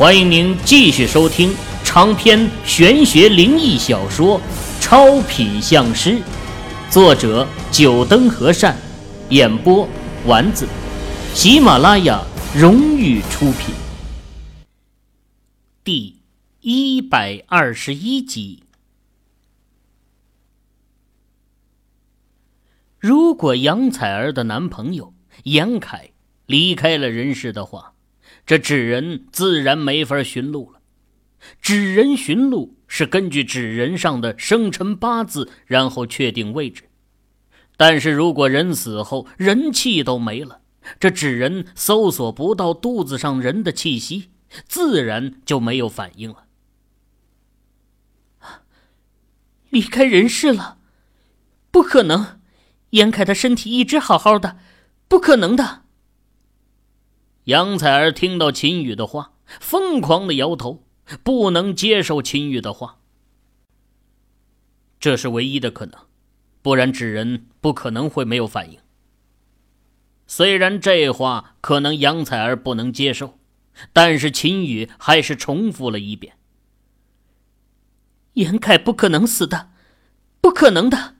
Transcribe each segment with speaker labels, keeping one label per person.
Speaker 1: 欢迎您继续收听长篇玄学灵异小说《超品相师》，作者：九灯和善，演播：丸子，喜马拉雅荣誉出品。第一百二十一集。如果杨采儿的男朋友严凯离开了人世的话，这纸人自然没法寻路了。纸人寻路是根据纸人上的生辰八字，然后确定位置。但是如果人死后人气都没了，这纸人搜索不到肚子上人的气息，自然就没有反应了。
Speaker 2: 离开人世了？不可能！严凯的身体一直好好的，不可能的。
Speaker 1: 杨采儿听到秦宇的话，疯狂的摇头，不能接受秦宇的话。这是唯一的可能，不然纸人不可能会没有反应。虽然这话可能杨采儿不能接受，但是秦宇还是重复了一遍：“
Speaker 2: 严凯不可能死的，不可能的，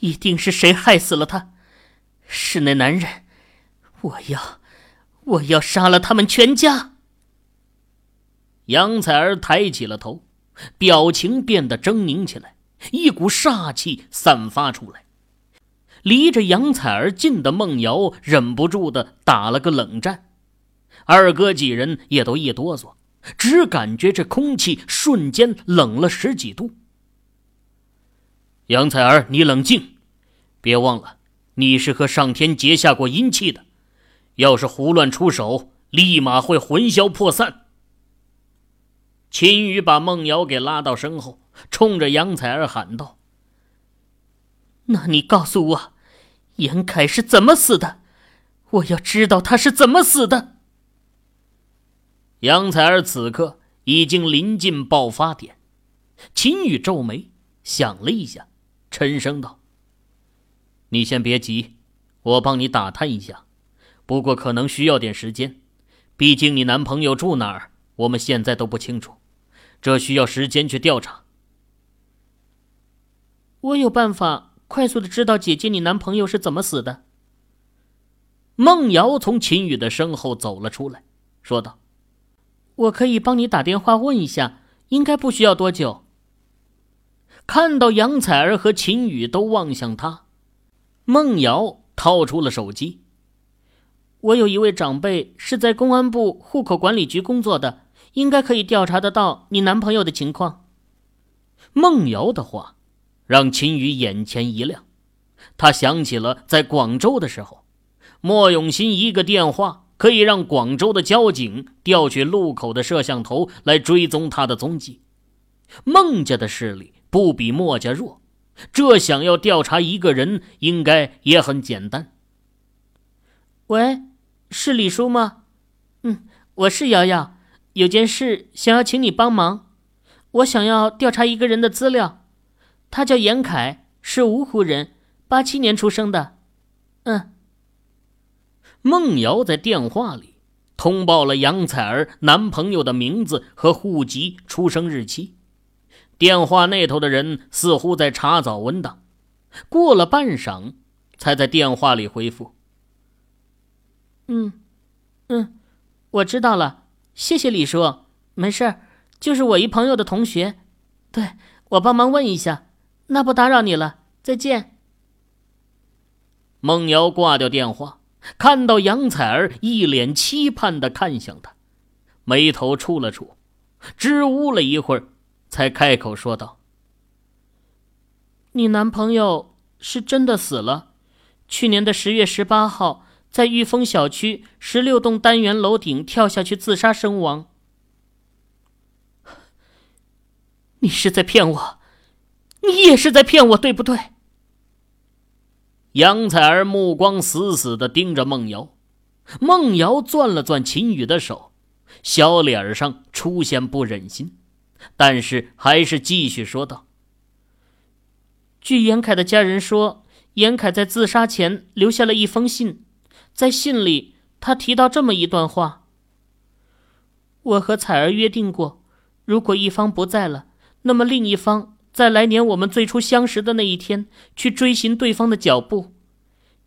Speaker 2: 一定是谁害死了他，是那男人，我要。”我要杀了他们全家！
Speaker 1: 杨采儿抬起了头，表情变得狰狞起来，一股煞气散发出来。离着杨采儿近的孟瑶忍不住的打了个冷战，二哥几人也都一哆嗦，只感觉这空气瞬间冷了十几度。杨采儿，你冷静，别忘了，你是和上天结下过阴气的。要是胡乱出手，立马会魂消魄散。秦宇把孟瑶给拉到身后，冲着杨采儿喊道：“
Speaker 2: 那你告诉我，严凯是怎么死的？我要知道他是怎么死的。”
Speaker 1: 杨采儿此刻已经临近爆发点，秦宇皱眉想了一下，沉声道：“你先别急，我帮你打探一下。”不过可能需要点时间，毕竟你男朋友住哪儿，我们现在都不清楚，这需要时间去调查。
Speaker 2: 我有办法快速的知道姐姐你男朋友是怎么死的。
Speaker 1: 孟瑶从秦宇的身后走了出来，说道：“
Speaker 2: 我可以帮你打电话问一下，应该不需要多久。”
Speaker 1: 看到杨采儿和秦宇都望向他，孟瑶掏出了手机。
Speaker 2: 我有一位长辈是在公安部户口管理局工作的，应该可以调查得到你男朋友的情况。
Speaker 1: 孟瑶的话让秦宇眼前一亮，他想起了在广州的时候，莫永新一个电话可以让广州的交警调取路口的摄像头来追踪他的踪迹。孟家的势力不比莫家弱，这想要调查一个人，应该也很简单。
Speaker 2: 喂。是李叔吗？嗯，我是瑶瑶，有件事想要请你帮忙。我想要调查一个人的资料，他叫严凯，是芜湖人，八七年出生的。嗯。
Speaker 1: 孟瑶在电话里通报了杨采儿男朋友的名字和户籍出生日期。电话那头的人似乎在查找文档，过了半晌，才在电话里回复。
Speaker 2: 嗯，嗯，我知道了，谢谢李叔。没事儿，就是我一朋友的同学，对我帮忙问一下，那不打扰你了，再见。
Speaker 1: 孟瑶挂掉电话，看到杨采儿一脸期盼的看向他，眉头蹙了蹙，支吾了一会儿，才开口说道：“
Speaker 2: 你男朋友是真的死了，去年的十月十八号。”在玉峰小区十六栋单元楼顶跳下去自杀身亡。你是在骗我，你也是在骗我，对不对？
Speaker 1: 杨采儿目光死死的盯着孟瑶，孟瑶攥了攥秦宇的手，小脸上出现不忍心，但是还是继续说道：“
Speaker 2: 据严凯的家人说，严凯在自杀前留下了一封信。”在信里，他提到这么一段话：“我和彩儿约定过，如果一方不在了，那么另一方在来年我们最初相识的那一天去追寻对方的脚步。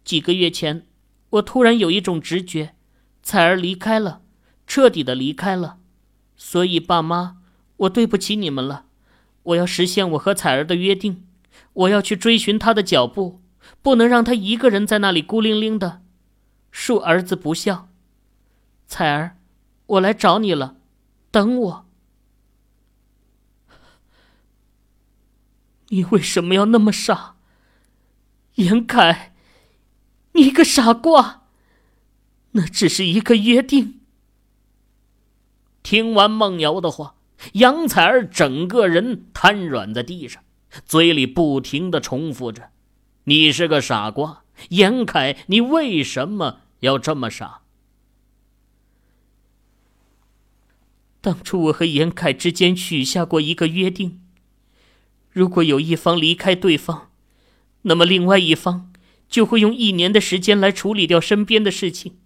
Speaker 2: 几个月前，我突然有一种直觉，彩儿离开了，彻底的离开了，所以爸妈，我对不起你们了。我要实现我和彩儿的约定，我要去追寻她的脚步，不能让她一个人在那里孤零零的，恕儿子不孝。彩儿。我来找你了，等我。你为什么要那么傻？严凯，你个傻瓜！那只是一个约定。
Speaker 1: 听完孟瑶的话，杨彩儿整个人瘫软在地上，嘴里不停的重复着：“你是个傻瓜，严凯，你为什么要这么傻？”
Speaker 2: 当初我和严凯之间许下过一个约定：如果有一方离开对方，那么另外一方就会用一年的时间来处理掉身边的事情，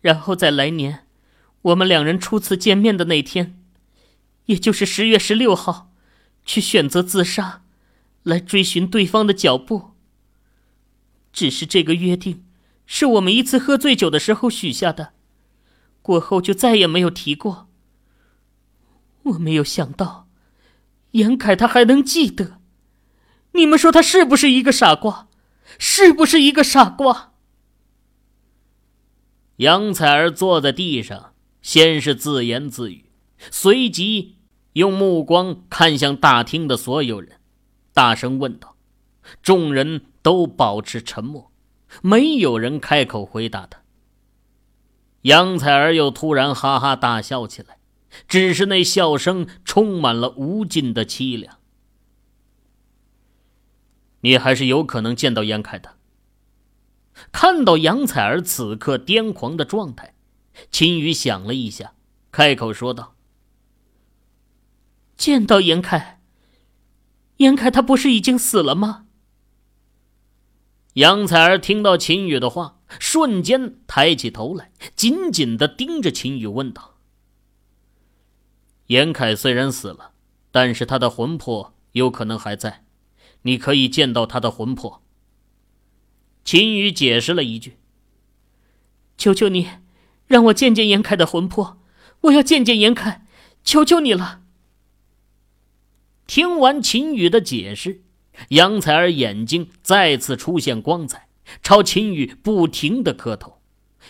Speaker 2: 然后在来年我们两人初次见面的那天，也就是十月十六号，去选择自杀，来追寻对方的脚步。只是这个约定是我们一次喝醉酒的时候许下的，过后就再也没有提过。我没有想到，严凯他还能记得。你们说他是不是一个傻瓜？是不是一个傻瓜？
Speaker 1: 杨采儿坐在地上，先是自言自语，随即用目光看向大厅的所有人，大声问道：“众人都保持沉默，没有人开口回答他。”杨采儿又突然哈哈大笑起来。只是那笑声充满了无尽的凄凉。你还是有可能见到严凯的。看到杨采儿此刻癫狂的状态，秦宇想了一下，开口说道：“
Speaker 2: 见到严凯？严凯他不是已经死了吗？”
Speaker 1: 杨采儿听到秦宇的话，瞬间抬起头来，紧紧的盯着秦宇，问道。严凯虽然死了，但是他的魂魄有可能还在，你可以见到他的魂魄。秦宇解释了一句：“
Speaker 2: 求求你，让我见见严凯的魂魄，我要见见严凯，求求你了。”
Speaker 1: 听完秦宇的解释，杨采儿眼睛再次出现光彩，朝秦宇不停的磕头。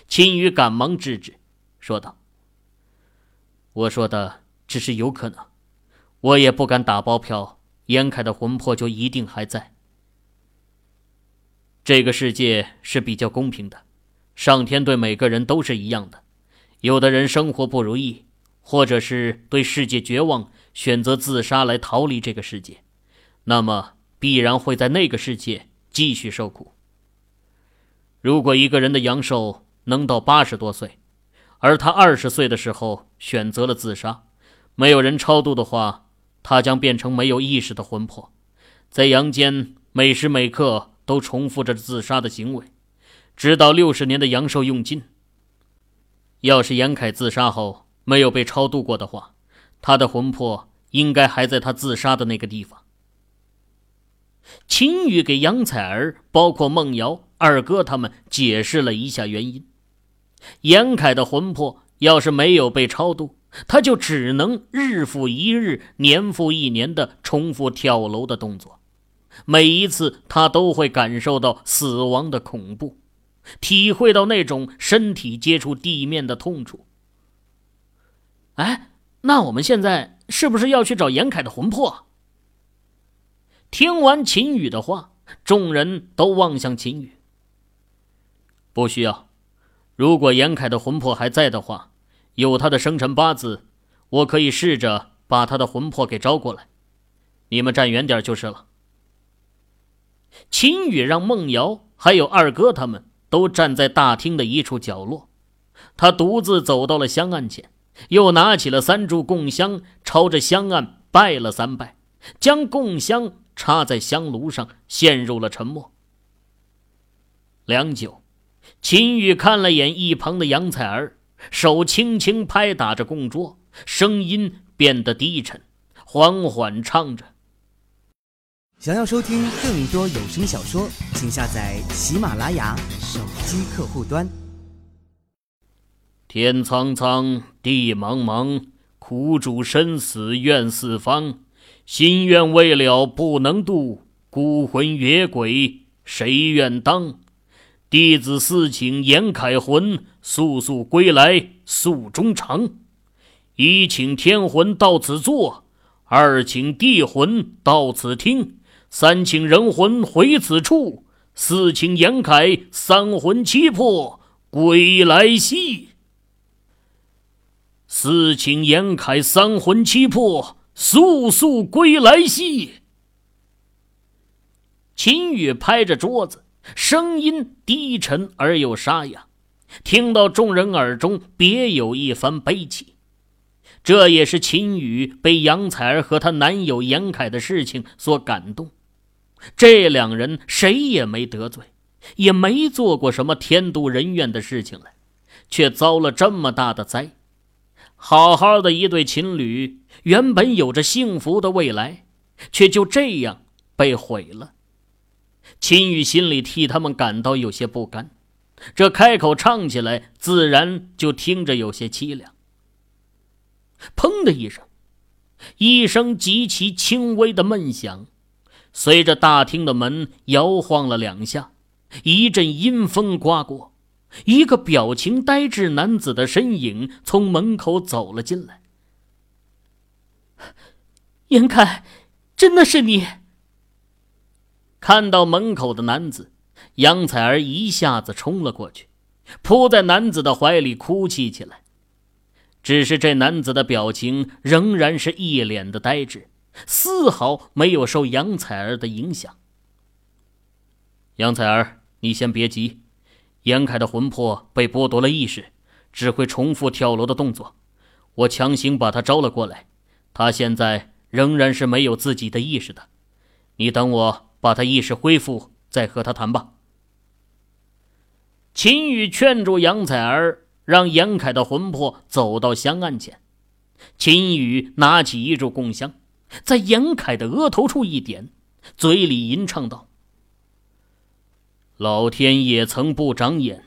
Speaker 1: 秦宇赶忙制止，说道：“我说的。”只是有可能，我也不敢打包票。严凯的魂魄就一定还在。这个世界是比较公平的，上天对每个人都是一样的。有的人生活不如意，或者是对世界绝望，选择自杀来逃离这个世界，那么必然会在那个世界继续受苦。如果一个人的阳寿能到八十多岁，而他二十岁的时候选择了自杀。没有人超度的话，他将变成没有意识的魂魄，在阳间每时每刻都重复着自杀的行为，直到六十年的阳寿用尽。要是严凯自杀后没有被超度过的话，他的魂魄应该还在他自杀的那个地方。秦宇给杨采儿、包括孟瑶、二哥他们解释了一下原因：严凯的魂魄要是没有被超度。他就只能日复一日、年复一年的重复跳楼的动作，每一次他都会感受到死亡的恐怖，体会到那种身体接触地面的痛楚。哎，那我们现在是不是要去找严凯的魂魄？听完秦宇的话，众人都望向秦宇。不需要，如果严凯的魂魄还在的话。有他的生辰八字，我可以试着把他的魂魄给招过来。你们站远点就是了。秦宇让孟瑶还有二哥他们都站在大厅的一处角落，他独自走到了香案前，又拿起了三炷供香，朝着香案拜了三拜，将供香插在香炉上，陷入了沉默。良久，秦宇看了眼一旁的杨采儿。手轻轻拍打着供桌，声音变得低沉，缓缓唱着。
Speaker 3: 想要收听更多有声小说，请下载喜马拉雅手机客户端。
Speaker 1: 天苍苍，地茫茫，苦主生死怨四方，心愿未了不能渡，孤魂野鬼谁愿当？弟子四请严凯魂，速速归来诉衷肠。一请天魂到此坐，二请地魂到此听。三请人魂回此处，四请严凯三魂七魄归来兮。四请严凯三魂七魄速速归来兮。秦羽拍着桌子，声音低沉而又沙哑，听到众人耳中别有一番悲戚。这也是秦羽被杨采儿和她男友严凯的事情所感动。这两人谁也没得罪，也没做过什么天妒人怨的事情来，却遭了这么大的灾。好好的一对情侣，原本有着幸福的未来，却就这样被毁了。秦羽心里替他们感到有些不甘，这开口唱起来，自然就听着有些凄凉。砰的一声，一声极其轻微的闷响。随着大厅的门摇晃了两下，一阵阴风刮过，一个表情呆滞男子的身影从门口走了进来。
Speaker 2: 严凯，真的是你！
Speaker 1: 看到门口的男子，杨采儿一下子冲了过去，扑在男子的怀里哭泣起来。只是这男子的表情仍然是一脸的呆滞。丝毫没有受杨采儿的影响。杨采儿，你先别急，严凯的魂魄被剥夺了意识，只会重复跳楼的动作。我强行把他招了过来，他现在仍然是没有自己的意识的。你等我把他意识恢复，再和他谈吧。秦羽劝住杨采儿，让严凯的魂魄走到香案前。秦羽拿起一炷供香。在严凯的额头处一点，嘴里吟唱道：“老天也曾不长眼，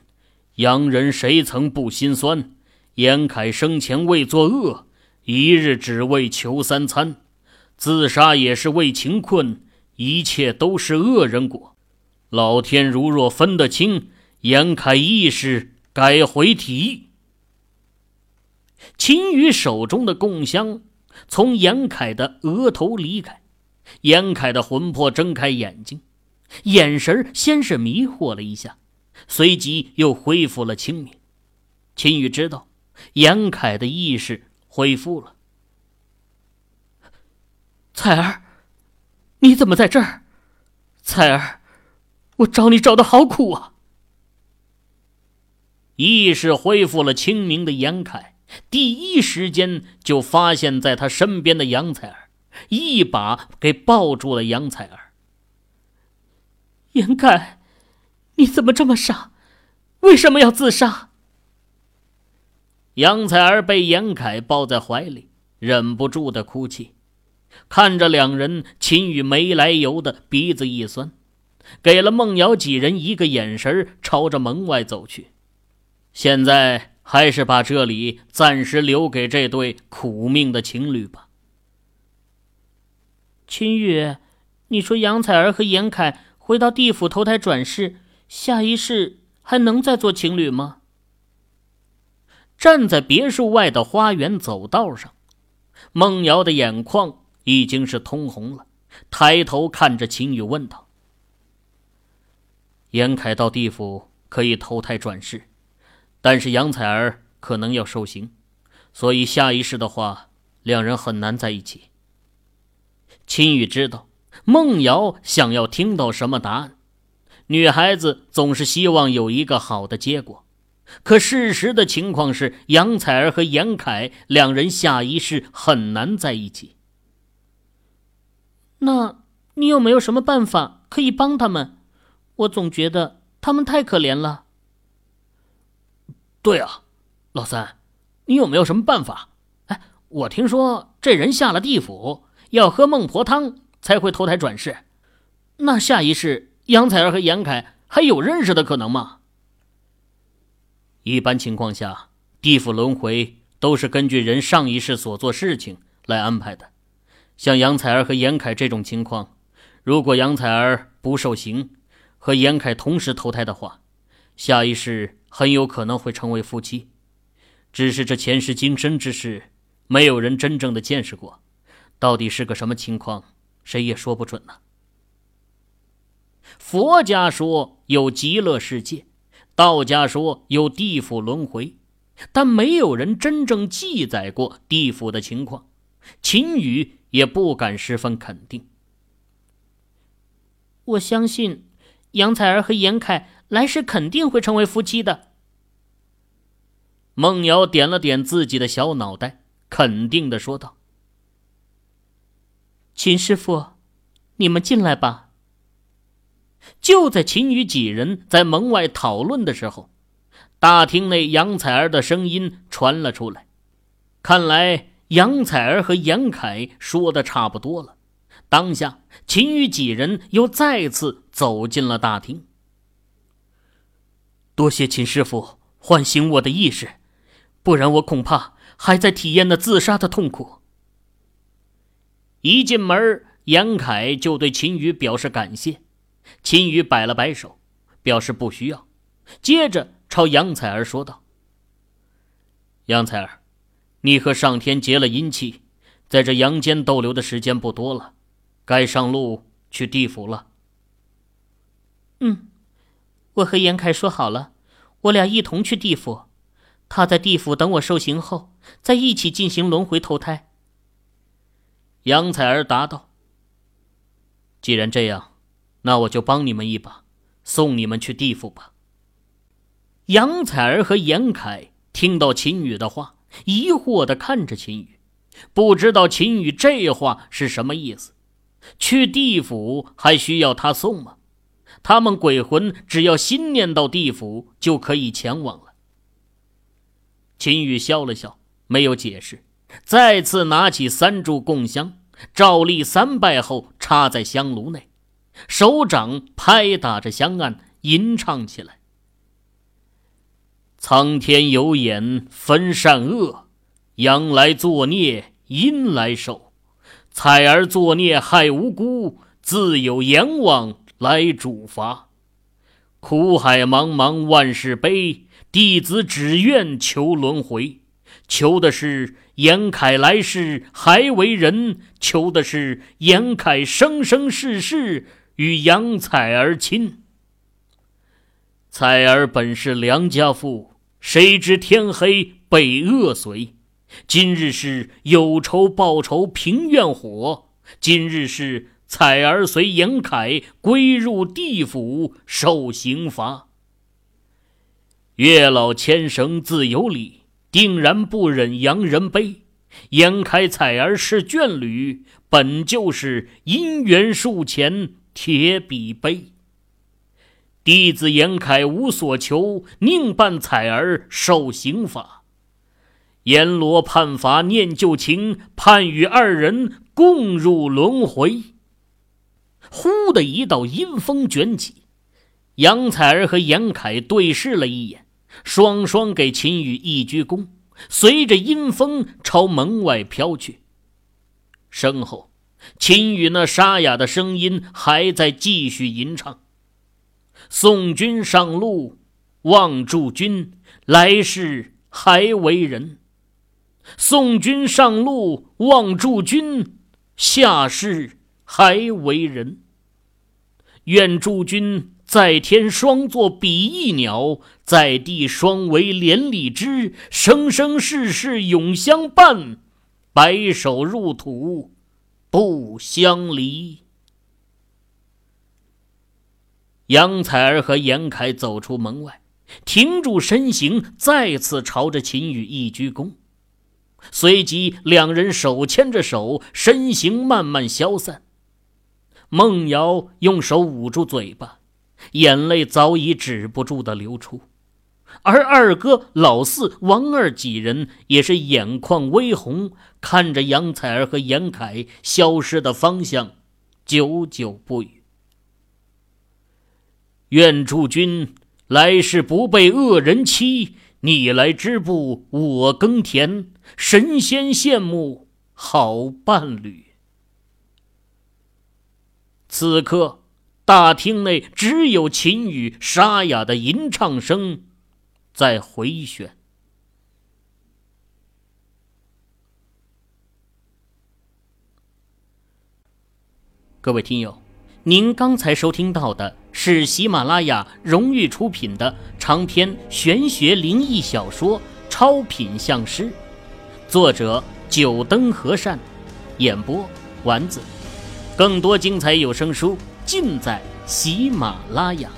Speaker 1: 洋人谁曾不心酸？严凯生前未作恶，一日只为求三餐，自杀也是为情困，一切都是恶人果。老天如若分得清，严凯亦是该回体。”秦羽手中的供香。从严凯的额头离开，严凯的魂魄睁开眼睛，眼神先是迷惑了一下，随即又恢复了清明。秦宇知道，严凯的意识恢复了。
Speaker 2: 彩儿，你怎么在这儿？彩儿，我找你找的好苦啊！
Speaker 1: 意识恢复了清明的严凯。第一时间就发现，在他身边的杨采儿，一把给抱住了杨采儿。
Speaker 2: 严凯，你怎么这么傻？为什么要自杀？
Speaker 1: 杨采儿被严凯抱在怀里，忍不住的哭泣，看着两人，秦宇没来由的鼻子一酸，给了孟瑶几人一个眼神，朝着门外走去。现在。还是把这里暂时留给这对苦命的情侣吧。
Speaker 2: 秦宇，你说杨采儿和严凯回到地府投胎转世，下一世还能再做情侣吗？
Speaker 1: 站在别墅外的花园走道上，孟瑶的眼眶已经是通红了，抬头看着秦宇问道：“严凯到地府可以投胎转世？”但是杨采儿可能要受刑，所以下一世的话，两人很难在一起。秦宇知道孟瑶想要听到什么答案，女孩子总是希望有一个好的结果，可事实的情况是，杨采儿和严凯两人下一世很难在一起。
Speaker 2: 那你有没有什么办法可以帮他们？我总觉得他们太可怜了。
Speaker 1: 对啊，老三，你有没有什么办法？哎，我听说这人下了地府要喝孟婆汤才会投胎转世，那下一世杨采儿和严凯还有认识的可能吗？一般情况下，地府轮回都是根据人上一世所做事情来安排的。像杨采儿和严凯这种情况，如果杨采儿不受刑，和严凯同时投胎的话，下一世很有可能会成为夫妻。只是这前世今生之事，没有人真正的见识过，到底是个什么情况，谁也说不准呢。佛家说有极乐世界。道家说有地府轮回，但没有人真正记载过地府的情况。秦羽也不敢十分肯定。
Speaker 2: 我相信杨采儿和严凯来世肯定会成为夫妻的。
Speaker 1: 孟瑶点了点自己的小脑袋，肯定的说道：“
Speaker 2: 秦师傅，你们进来吧。”
Speaker 1: 就在秦羽几人在门外讨论的时候，大厅内杨采儿的声音传了出来。看来杨采儿和严凯说的差不多了。当下，秦羽几人又再次走进了大厅。
Speaker 2: 多谢秦师傅唤醒我的意识，不然我恐怕还在体验那自杀的痛苦。
Speaker 1: 一进门，严凯就对秦羽表示感谢。秦羽摆了摆手，表示不需要，接着朝杨采儿说道：“杨采儿，你和上天结了阴气，在这阳间逗留的时间不多了，该上路去地府了。”“
Speaker 2: 嗯，我和严凯说好了，我俩一同去地府，他在地府等我受刑后，再一起进行轮回投胎。”
Speaker 1: 杨采儿答道：“既然这样。”那我就帮你们一把，送你们去地府吧。杨采儿和严凯听到秦羽的话，疑惑的看着秦羽，不知道秦羽这话是什么意思。去地府还需要他送吗？他们鬼魂只要心念到地府就可以前往了。秦羽笑了笑，没有解释，再次拿起三炷供香，照例三拜后插在香炉内。手掌拍打着香案，吟唱起来：“苍天有眼分善恶，阳来作孽，阴来受。采儿作孽害无辜，自有阎王来主罚。苦海茫茫万事悲，弟子只愿求轮回，求的是严凯来世还为人，求的是严凯生生世世。”与杨采儿亲，采儿本是良家妇，谁知天黑被恶随。今日是有仇报仇平怨火，今日是采儿随严凯归入地府受刑罚。月老牵绳自有理，定然不忍洋人悲。严凯采儿是眷侣，本就是姻缘树前。铁笔碑。弟子严凯无所求，宁伴采儿受刑罚。阎罗判罚念旧情，盼与二人共入轮回。忽的一道阴风卷起，杨采儿和严凯对视了一眼，双双给秦羽一鞠躬，随着阴风朝门外飘去。身后。秦羽那沙哑的声音还在继续吟唱：“送君上路，望诸君来世还为人；送君上路，望诸君下世还为人。愿诸君在天双作比翼鸟，在地双为连理枝，生生世世永相伴，白首入土。”不相离。杨采儿和严凯走出门外，停住身形，再次朝着秦羽一鞠躬，随即两人手牵着手，身形慢慢消散。孟瑶用手捂住嘴巴，眼泪早已止不住的流出。而二哥、老四、王二几人也是眼眶微红，看着杨采儿和严凯消失的方向，久久不语。愿诸君来世不被恶人欺，你来织布我耕田，神仙羡慕好伴侣。此刻，大厅内只有秦羽沙哑的吟唱声在回旋。各位听友，您刚才收听到的是喜马拉雅荣誉出品的长篇玄学灵异小说《超品相师》，作者九灯和善，演播丸子。更多精彩有声书尽在喜马拉雅。